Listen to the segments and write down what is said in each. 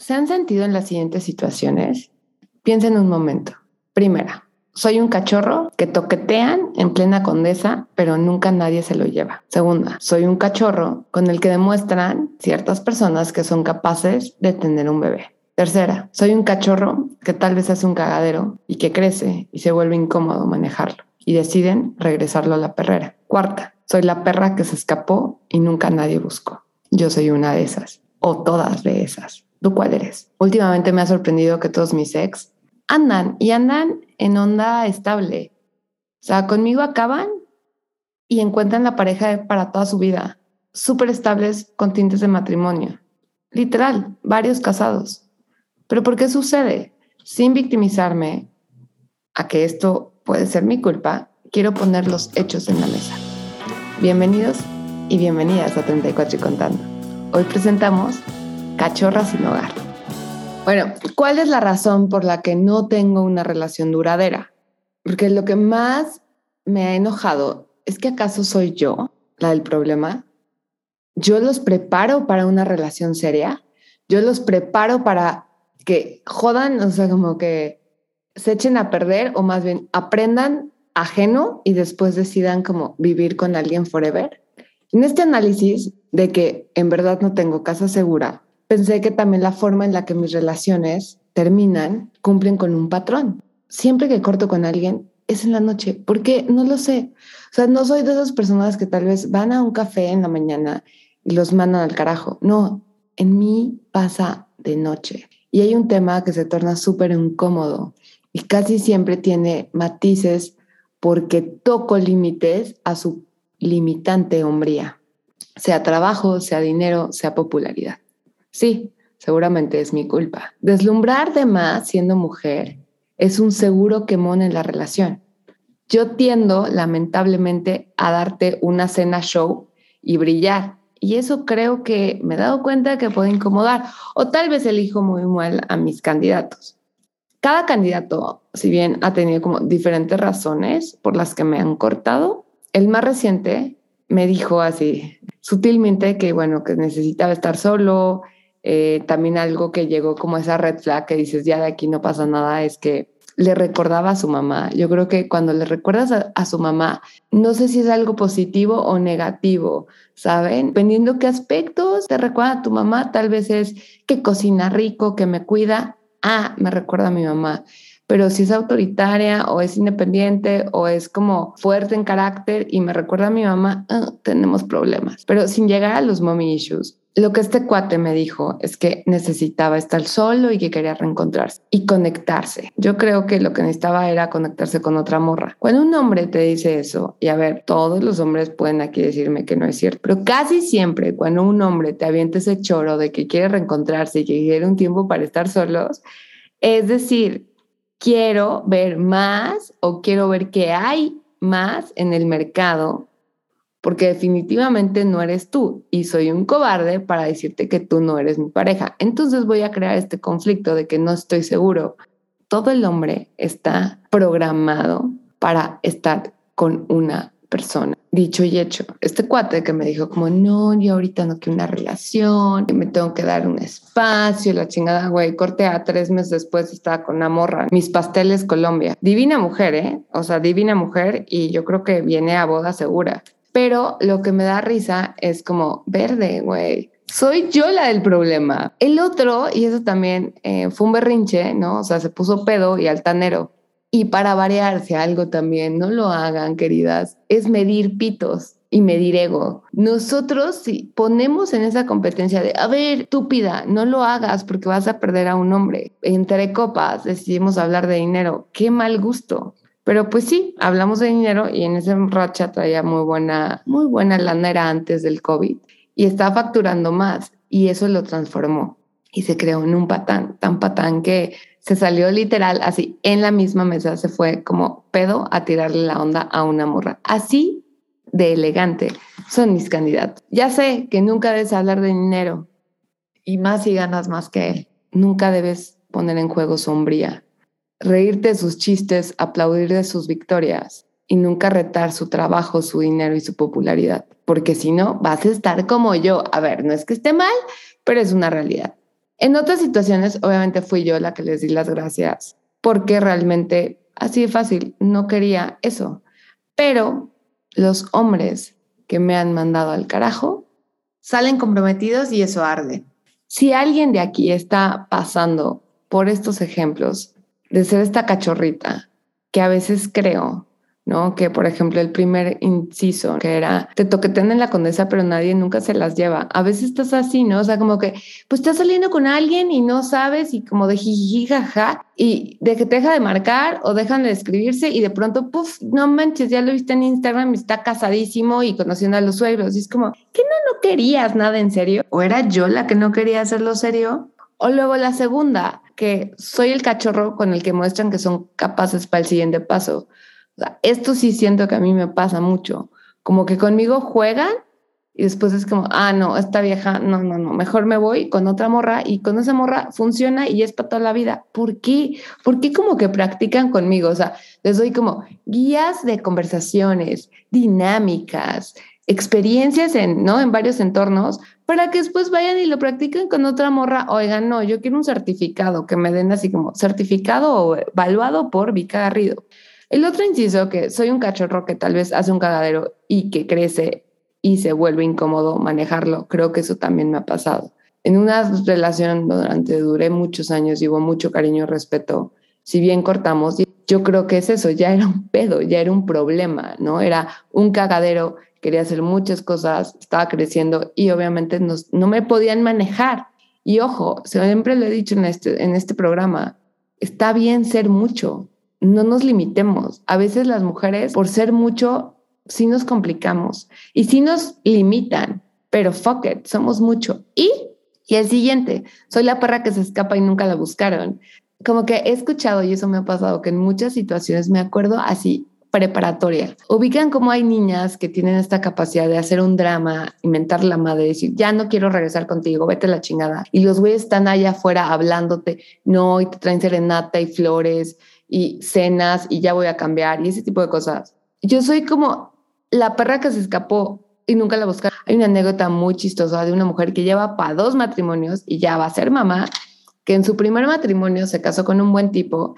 ¿Se han sentido en las siguientes situaciones? Piensen un momento. Primera, soy un cachorro que toquetean en plena condesa, pero nunca nadie se lo lleva. Segunda, soy un cachorro con el que demuestran ciertas personas que son capaces de tener un bebé. Tercera, soy un cachorro que tal vez hace un cagadero y que crece y se vuelve incómodo manejarlo y deciden regresarlo a la perrera. Cuarta, soy la perra que se escapó y nunca nadie buscó. Yo soy una de esas o todas de esas. ¿Tú cuál eres? Últimamente me ha sorprendido que todos mis ex andan y andan en onda estable. O sea, conmigo acaban y encuentran la pareja para toda su vida. Súper estables con tintes de matrimonio. Literal, varios casados. Pero ¿por qué sucede? Sin victimizarme a que esto puede ser mi culpa, quiero poner los hechos en la mesa. Bienvenidos y bienvenidas a 34 y contando. Hoy presentamos Cachorra sin hogar. Bueno, ¿cuál es la razón por la que no tengo una relación duradera? Porque lo que más me ha enojado es que acaso soy yo la del problema. Yo los preparo para una relación seria. Yo los preparo para que jodan, o sea, como que se echen a perder o más bien aprendan ajeno y después decidan como vivir con alguien forever. En este análisis de que en verdad no tengo casa segura, pensé que también la forma en la que mis relaciones terminan cumplen con un patrón. Siempre que corto con alguien es en la noche, porque no lo sé. O sea, no soy de esas personas que tal vez van a un café en la mañana y los mandan al carajo. No, en mí pasa de noche. Y hay un tema que se torna súper incómodo y casi siempre tiene matices porque toco límites a su limitante hombría, sea trabajo, sea dinero, sea popularidad. Sí, seguramente es mi culpa. Deslumbrar de más siendo mujer es un seguro quemón en la relación. Yo tiendo, lamentablemente, a darte una cena show y brillar. Y eso creo que me he dado cuenta que puede incomodar. O tal vez elijo muy mal a mis candidatos. Cada candidato, si bien ha tenido como diferentes razones por las que me han cortado, el más reciente me dijo así sutilmente que, bueno, que necesitaba estar solo, eh, también algo que llegó como esa red flag que dices, ya de aquí no pasa nada, es que le recordaba a su mamá. Yo creo que cuando le recuerdas a, su mamá, no sé si es algo positivo o negativo, ¿saben? Dependiendo qué aspectos te recuerda a tu mamá, tal vez es que cocina rico, que me cuida. Ah, me recuerda a mi mamá. Pero si es autoritaria o es independiente o es como fuerte en carácter y me recuerda a mi mamá, ah, tenemos problemas. Pero sin llegar a los mommy issues, lo que este cuate me dijo es que necesitaba estar solo y que quería reencontrarse y conectarse. Yo creo que lo que necesitaba era conectarse con otra morra. Cuando un hombre te dice eso, y a ver, todos los hombres pueden aquí decirme que no es cierto, pero casi siempre cuando un hombre te avienta ese choro de que quiere reencontrarse y que quiere un tiempo para estar solos, es decir, quiero ver más o quiero ver qué hay más en el mercado porque definitivamente no eres tú y soy un cobarde para decirte que tú no eres mi pareja. Entonces voy a crear este conflicto de que no estoy seguro. Todo el hombre está programado para estar con una persona. Dicho y hecho, este cuate que me dijo como, no, yo ahorita no quiero una relación, me tengo que dar un espacio, la chingada, güey, corte a tres meses después estaba con una morra. Mis pasteles Colombia. Divina mujer, ¿eh? O sea, divina mujer y yo creo que viene a boda segura. Pero lo que me da risa es como verde, güey. Soy yo la del problema. El otro, y eso también eh, fue un berrinche, ¿no? O sea, se puso pedo y altanero. Y para variarse algo también, no lo hagan, queridas, es medir pitos y medir ego. Nosotros si ponemos en esa competencia de, a ver, estúpida, no lo hagas porque vas a perder a un hombre. Entre copas decidimos hablar de dinero. Qué mal gusto. Pero pues sí, hablamos de dinero y en ese racha traía muy buena, muy buena lana, era antes del COVID y estaba facturando más y eso lo transformó y se creó en un patán, tan patán que se salió literal así en la misma mesa, se fue como pedo a tirarle la onda a una morra. Así de elegante son mis candidatos. Ya sé que nunca debes hablar de dinero y más si ganas más que él. Nunca debes poner en juego sombría reírte de sus chistes, aplaudir de sus victorias y nunca retar su trabajo, su dinero y su popularidad, porque si no, vas a estar como yo. A ver, no es que esté mal, pero es una realidad. En otras situaciones, obviamente fui yo la que les di las gracias, porque realmente, así de fácil, no quería eso. Pero los hombres que me han mandado al carajo salen comprometidos y eso arde. Si alguien de aquí está pasando por estos ejemplos de ser esta cachorrita, que a veces creo ¿no? Que por ejemplo el primer inciso, que era, te toquetean en la condesa, pero nadie nunca se las lleva. A veces estás así, ¿no? O sea, como que, pues estás saliendo con alguien y no sabes y como de jiji, jaja, y de que te deja de marcar o dejan de escribirse y de pronto, puff, no manches, ya lo viste en Instagram está casadísimo y conociendo a los suegros. Y es como, ¿que no, no querías nada en serio? ¿O era yo la que no quería hacerlo serio? O luego la segunda, que soy el cachorro con el que muestran que son capaces para el siguiente paso esto sí siento que a mí me pasa mucho, como que conmigo juegan y después es como, ah, no, esta vieja, no, no, no, mejor me voy con otra morra y con esa morra funciona y es para toda la vida. ¿Por qué? ¿Por qué como que practican conmigo? O sea, les doy como guías de conversaciones, dinámicas, experiencias en, ¿no? En varios entornos para que después vayan y lo practiquen con otra morra. Oigan, no, yo quiero un certificado que me den así como certificado o evaluado por Vika Garrido. El otro inciso que soy un cachorro que tal vez hace un cagadero y que crece y se vuelve incómodo manejarlo. Creo que eso también me ha pasado. En una relación durante duré muchos años, llevo mucho cariño y respeto. Si bien cortamos, yo creo que es eso, ya era un pedo, ya era un problema, ¿no? Era un cagadero, quería hacer muchas cosas, estaba creciendo y obviamente no me podían manejar. Y ojo, siempre lo he dicho en este, en este programa, está bien ser mucho, no nos limitemos. A veces las mujeres, por ser mucho, sí nos complicamos y sí nos limitan, pero fuck it, somos mucho. Y, y el siguiente, soy la perra que se escapa y nunca la buscaron. Como que he escuchado, y eso me ha pasado, que en muchas situaciones me acuerdo así, preparatoria. Ubican como hay niñas que tienen esta capacidad de hacer un drama, inventar la madre, decir, ya no quiero regresar contigo, vete a la chingada. Y los güeyes están allá afuera hablándote, no, y te traen serenata y flores y cenas y ya voy a cambiar y ese tipo de cosas. Yo soy como la perra que se escapó y nunca la buscaron. Hay una anécdota muy chistosa de una mujer que lleva para dos matrimonios y ya va a ser mamá, que en su primer matrimonio se casó con un buen tipo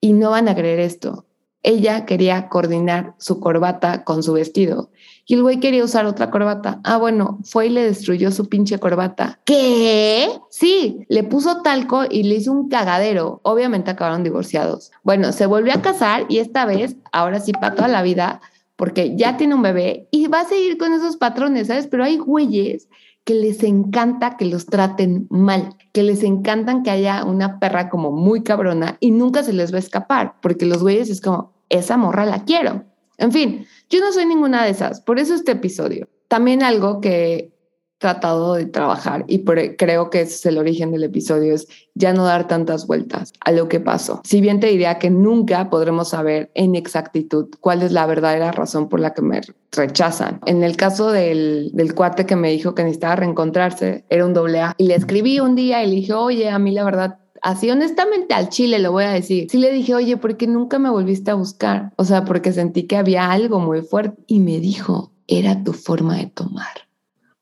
y no van a creer esto. Ella quería coordinar su corbata con su vestido y el güey quería usar otra corbata. Ah, bueno, fue y le destruyó su pinche corbata. ¿Qué? Sí, le puso talco y le hizo un cagadero. Obviamente acabaron divorciados. Bueno, se volvió a casar y esta vez, ahora sí, para toda la vida, porque ya tiene un bebé y va a seguir con esos patrones, ¿sabes? Pero hay güeyes que les encanta que los traten mal, que les encantan que haya una perra como muy cabrona y nunca se les va a escapar, porque los güeyes es como, esa morra la quiero. En fin, yo no soy ninguna de esas, por eso este episodio. También algo que tratado de trabajar y creo que ese es el origen del episodio es ya no dar tantas vueltas a lo que pasó. Si bien te diría que nunca podremos saber en exactitud cuál es la verdadera razón por la que me rechazan. En el caso del, del cuate que me dijo que necesitaba reencontrarse, era un doble A y le escribí un día y le dije, oye, a mí la verdad así honestamente al chile lo voy a decir. Sí le dije, oye, ¿por qué nunca me volviste a buscar? O sea, porque sentí que había algo muy fuerte. Y me dijo, era tu forma de tomar.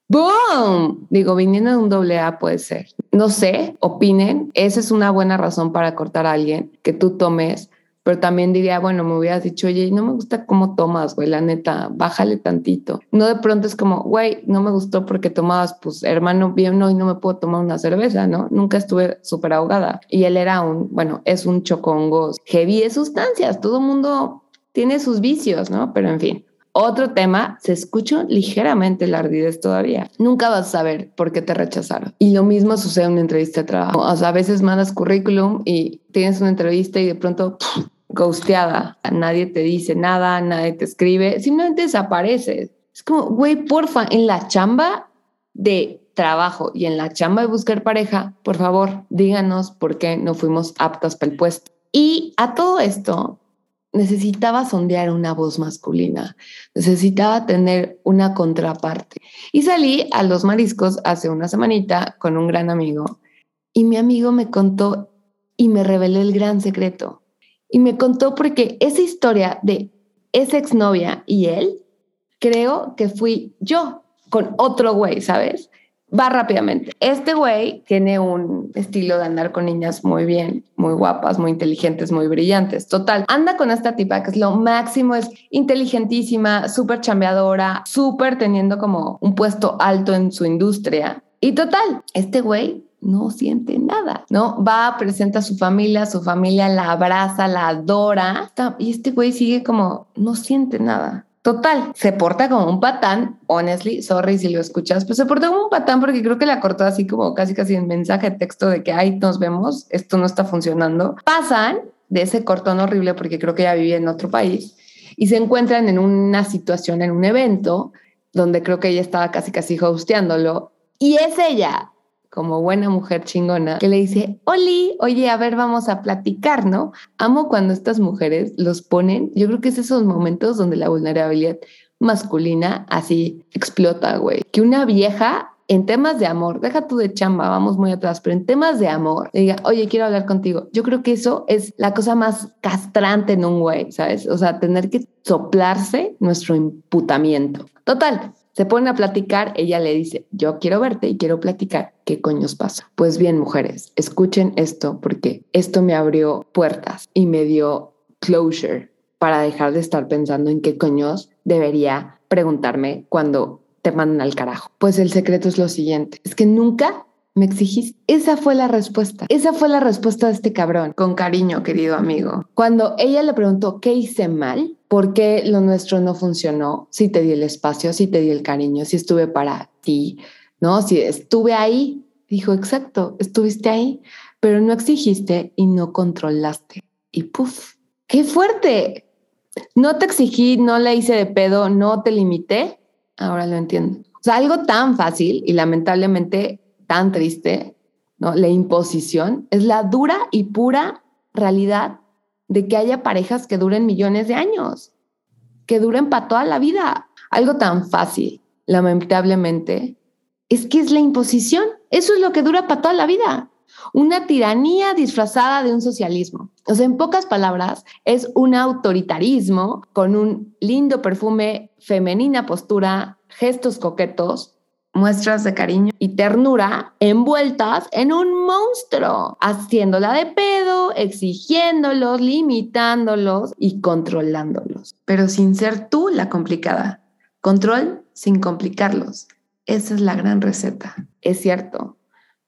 ¡Boom! Digo, viniendo de un doble A puede ser. No sé, opinen. Esa es una buena razón para cortar a alguien, que tú tomes pero también diría, bueno, me hubieras dicho, oye, no me gusta cómo tomas, güey, la neta, bájale tantito. No de pronto es como, güey, no me gustó porque tomabas, pues, hermano, bien, no, y no me puedo tomar una cerveza, ¿no? Nunca estuve súper ahogada. Y él era un, bueno, es un chocongos heavy de sustancias, todo mundo tiene sus vicios, ¿no? Pero en fin. Otro tema, se escucha ligeramente la ardidez todavía. Nunca vas a saber por qué te rechazaron. Y lo mismo sucede en una entrevista de trabajo. O sea, a veces mandas currículum y tienes una entrevista y de pronto ghosteada. Nadie te dice nada, nadie te escribe, simplemente desapareces. Es como, güey, porfa, en la chamba de trabajo y en la chamba de buscar pareja, por favor, díganos por qué no fuimos aptas para el puesto. Y a todo esto, necesitaba sondear una voz masculina, necesitaba tener una contraparte. Y salí a los mariscos hace una semanita con un gran amigo y mi amigo me contó y me reveló el gran secreto. Y me contó porque esa historia de esa exnovia y él, creo que fui yo con otro güey, ¿sabes? Va rápidamente. Este güey tiene un estilo de andar con niñas muy bien, muy guapas, muy inteligentes, muy brillantes. Total, anda con esta tipa que es lo máximo, es inteligentísima, súper chambeadora, súper teniendo como un puesto alto en su industria. Y total, este güey no siente nada, ¿no? Va, presenta a su familia, su familia la abraza, la adora, y este güey sigue como, no siente nada. Total, se porta como un patán, honestly, sorry si lo escuchas, pero se porta como un patán porque creo que la cortó así como casi casi en mensaje de texto de que, ay, nos vemos, esto no está funcionando. Pasan de ese cortón horrible porque creo que ella vivía en otro país y se encuentran en una situación, en un evento donde creo que ella estaba casi casi hosteándolo y es ella como buena mujer chingona, que le dice, Oli, oye, a ver, vamos a platicar, ¿no? Amo cuando estas mujeres los ponen, yo creo que es esos momentos donde la vulnerabilidad masculina así explota, güey. Que una vieja en temas de amor, deja tú de chamba, vamos muy atrás, pero en temas de amor, diga, oye, quiero hablar contigo. Yo creo que eso es la cosa más castrante en un güey, ¿sabes? O sea, tener que soplarse nuestro imputamiento. Total, se ponen a platicar, ella le dice, yo quiero verte y quiero platicar, ¿qué coños pasa? Pues bien, mujeres, escuchen esto porque esto me abrió puertas y me dio closure para dejar de estar pensando en qué coños debería preguntarme cuando te mandan al carajo. Pues el secreto es lo siguiente, es que nunca me exigiste. Esa fue la respuesta. Esa fue la respuesta de este cabrón. Con cariño, querido amigo. Cuando ella le preguntó qué hice mal, por qué lo nuestro no funcionó, si te di el espacio, si te di el cariño, si estuve para ti, ¿no? Si estuve ahí, dijo, exacto, estuviste ahí, pero no exigiste y no controlaste. Y puff, qué fuerte. No te exigí, no le hice de pedo, no te limité. Ahora lo entiendo. O sea, algo tan fácil y lamentablemente tan triste, ¿no? La imposición es la dura y pura realidad de que haya parejas que duren millones de años, que duren para toda la vida. Algo tan fácil, lamentablemente, es que es la imposición. Eso es lo que dura para toda la vida. Una tiranía disfrazada de un socialismo. O sea, en pocas palabras, es un autoritarismo con un lindo perfume, femenina postura, gestos coquetos, muestras de cariño y ternura envueltas en un monstruo, haciéndola de pedo, exigiéndolos, limitándolos y controlándolos, pero sin ser tú la complicada. Control sin complicarlos. Esa es la gran receta. Es cierto,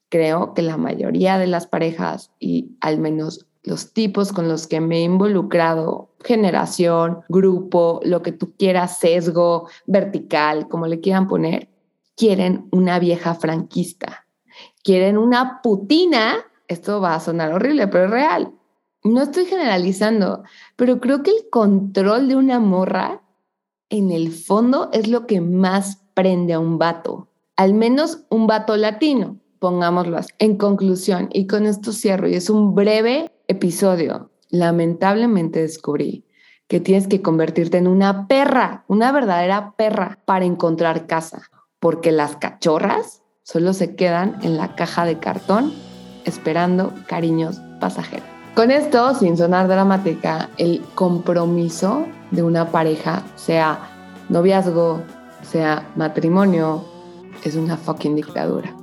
creo que la mayoría de las parejas y al menos los tipos con los que me he involucrado, generación, grupo, lo que tú quieras, sesgo, vertical, como le quieran poner, quieren una vieja franquista, quieren una putina, esto va a sonar horrible, pero es real. No estoy generalizando, pero creo que el control de una morra en el fondo es lo que más prende a un vato, al menos un vato latino, pongámoslo así. En conclusión, y con esto cierro, y es un breve episodio, lamentablemente descubrí que tienes que convertirte en una perra, una verdadera perra para encontrar casa porque las cachorras solo se quedan en la caja de cartón esperando cariños pasajeros. Con esto, sin sonar dramática, el compromiso de una pareja, sea noviazgo, sea matrimonio, es una fucking dictadura.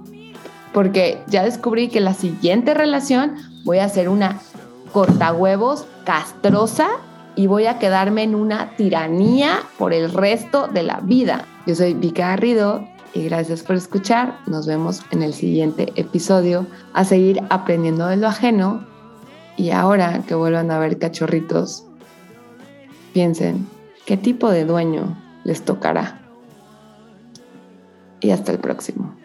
Porque ya descubrí que la siguiente relación voy a ser una cortahuevos castrosa y voy a quedarme en una tiranía por el resto de la vida. Yo soy Vika Garrido y gracias por escuchar. Nos vemos en el siguiente episodio a seguir aprendiendo de lo ajeno y ahora que vuelvan a ver cachorritos, piensen qué tipo de dueño les tocará. Y hasta el próximo.